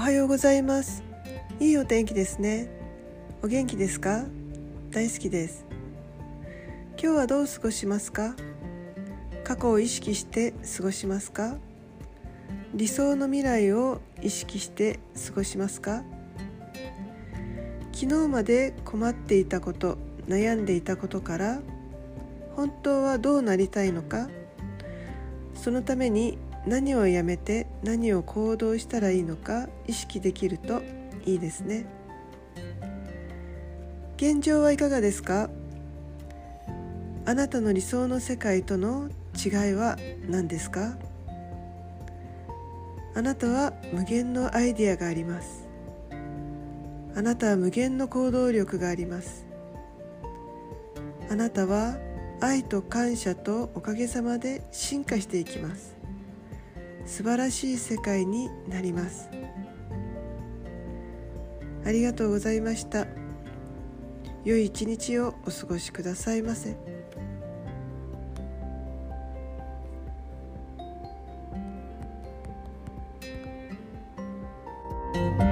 はようございます。いいお天気ですね。お元気ですか？大好きです。今日はどう過ごしますか？過去を意識して過ごしますか？理想の未来を意識して過ごしますか？昨日まで困っていたこと悩んでいたことから本当はどうなりたいのかそのために何をやめて何を行動したらいいのか意識できるといいですね。現状はいかがですか？あなたの理想の世界との違いは何ですか？あなたは無限のアイディアがあります。あなたは無限の行動力があります。あなたは愛と感謝とおかげさまで進化していきます。素晴らしい世界になりますありがとうございました良い一日をお過ごしくださいませ。you